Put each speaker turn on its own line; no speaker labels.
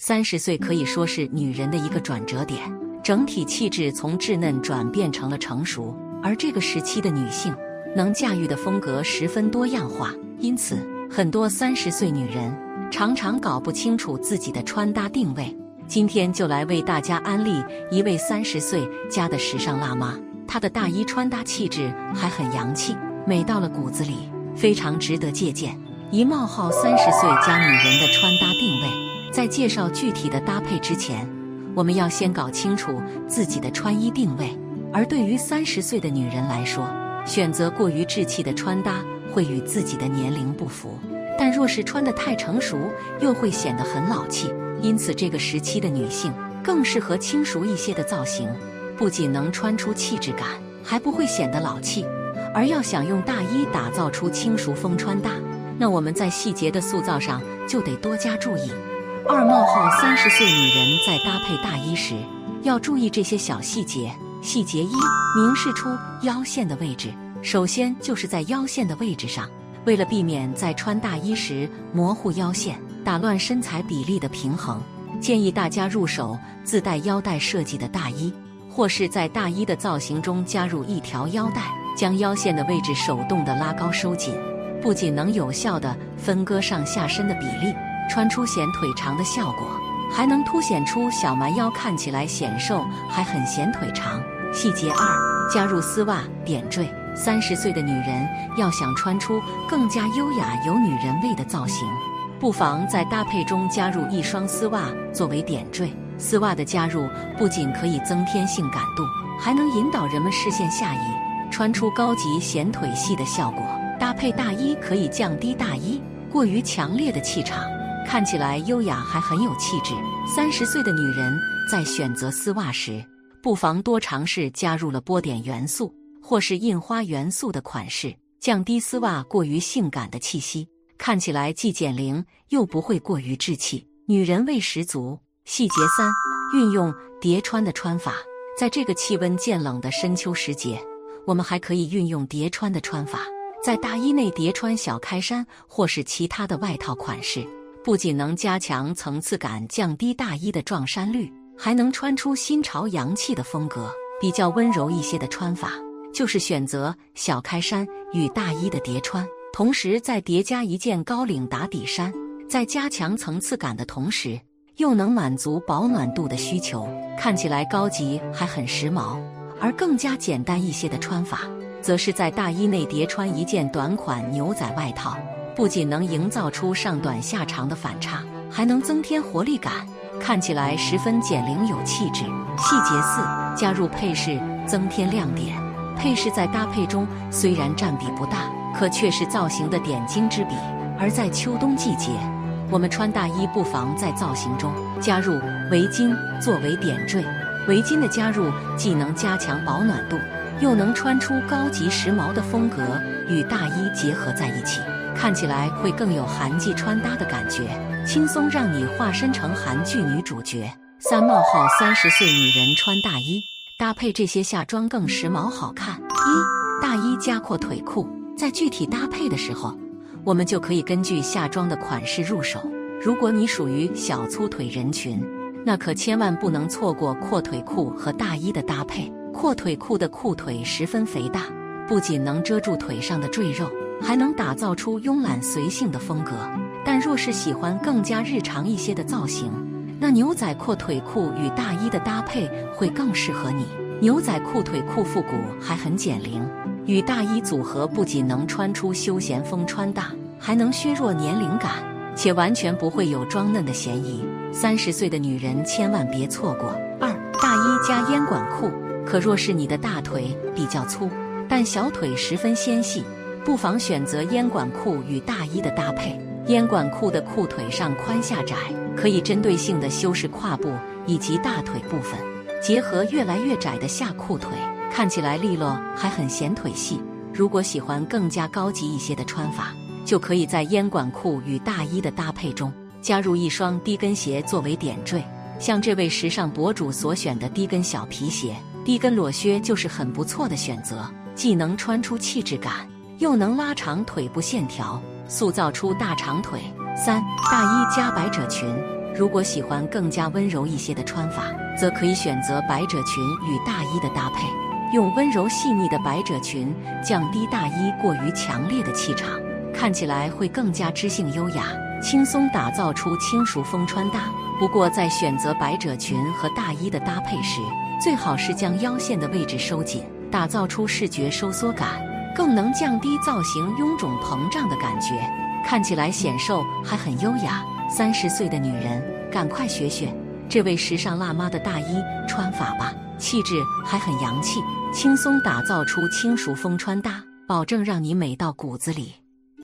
三十岁可以说是女人的一个转折点，整体气质从稚嫩转变成了成熟。而这个时期的女性能驾驭的风格十分多样化，因此很多三十岁女人常常搞不清楚自己的穿搭定位。今天就来为大家安利一位三十岁家的时尚辣妈，她的大衣穿搭气质还很洋气，美到了骨子里，非常值得借鉴。一冒号三十岁加女人的穿搭定位。在介绍具体的搭配之前，我们要先搞清楚自己的穿衣定位。而对于三十岁的女人来说，选择过于稚气的穿搭会与自己的年龄不符；但若是穿得太成熟，又会显得很老气。因此，这个时期的女性更适合轻熟一些的造型，不仅能穿出气质感，还不会显得老气。而要想用大衣打造出轻熟风穿搭，那我们在细节的塑造上就得多加注意。二冒号三十岁女人在搭配大衣时要注意这些小细节。细节一：明示出腰线的位置。首先就是在腰线的位置上，为了避免在穿大衣时模糊腰线，打乱身材比例的平衡，建议大家入手自带腰带设计的大衣，或是在大衣的造型中加入一条腰带，将腰线的位置手动的拉高收紧，不仅能有效的分割上下身的比例。穿出显腿长的效果，还能凸显出小蛮腰，看起来显瘦还很显腿长。细节二：加入丝袜点缀。三十岁的女人要想穿出更加优雅有女人味的造型，不妨在搭配中加入一双丝袜作为点缀。丝袜的加入不仅可以增添性感度，还能引导人们视线下移，穿出高级显腿细的效果。搭配大衣可以降低大衣过于强烈的气场。看起来优雅还很有气质。三十岁的女人在选择丝袜时，不妨多尝试加入了波点元素或是印花元素的款式，降低丝袜过于性感的气息，看起来既减龄又不会过于稚气，女人味十足。细节三：运用叠穿的穿法。在这个气温渐冷的深秋时节，我们还可以运用叠穿的穿法，在大衣内叠穿小开衫或是其他的外套款式。不仅能加强层次感，降低大衣的撞衫率，还能穿出新潮洋气的风格。比较温柔一些的穿法，就是选择小开衫与大衣的叠穿，同时再叠加一件高领打底衫，在加强层次感的同时，又能满足保暖度的需求，看起来高级还很时髦。而更加简单一些的穿法，则是在大衣内叠穿一件短款牛仔外套。不仅能营造出上短下长的反差，还能增添活力感，看起来十分减龄有气质。细节四：加入配饰，增添亮点。配饰在搭配中虽然占比不大，可却是造型的点睛之笔。而在秋冬季节，我们穿大衣不妨在造型中加入围巾作为点缀。围巾的加入既能加强保暖度，又能穿出高级时髦的风格，与大衣结合在一起。看起来会更有韩季穿搭的感觉，轻松让你化身成韩剧女主角。三冒号三十岁女人穿大衣，搭配这些下装更时髦好看。一大衣加阔腿裤，在具体搭配的时候，我们就可以根据下装的款式入手。如果你属于小粗腿人群，那可千万不能错过阔腿裤和大衣的搭配。阔腿裤的裤腿十分肥大，不仅能遮住腿上的赘肉。还能打造出慵懒随性的风格，但若是喜欢更加日常一些的造型，那牛仔阔腿裤与大衣的搭配会更适合你。牛仔裤腿裤复古还很减龄，与大衣组合不仅能穿出休闲风穿搭，还能削弱年龄感，且完全不会有装嫩的嫌疑。三十岁的女人千万别错过。二大衣加烟管裤，可若是你的大腿比较粗，但小腿十分纤细。不妨选择烟管裤与大衣的搭配。烟管裤的裤腿上宽下窄，可以针对性的修饰胯部以及大腿部分，结合越来越窄的下裤腿，看起来利落还很显腿细。如果喜欢更加高级一些的穿法，就可以在烟管裤与大衣的搭配中加入一双低跟鞋作为点缀。像这位时尚博主所选的低跟小皮鞋、低跟裸靴就是很不错的选择，既能穿出气质感。又能拉长腿部线条，塑造出大长腿。三大衣加百褶裙，如果喜欢更加温柔一些的穿法，则可以选择百褶裙与大衣的搭配，用温柔细腻的百褶裙降低大衣过于强烈的气场，看起来会更加知性优雅，轻松打造出轻熟风穿搭。不过，在选择百褶裙和大衣的搭配时，最好是将腰线的位置收紧，打造出视觉收缩感，更能降低造型臃肿膨胀的感觉，看起来显瘦还很优雅。三十岁的女人，赶快学学这位时尚辣妈的大衣穿法吧，气质还很洋气，轻松打造出轻熟风穿搭，保证让你美到骨子里。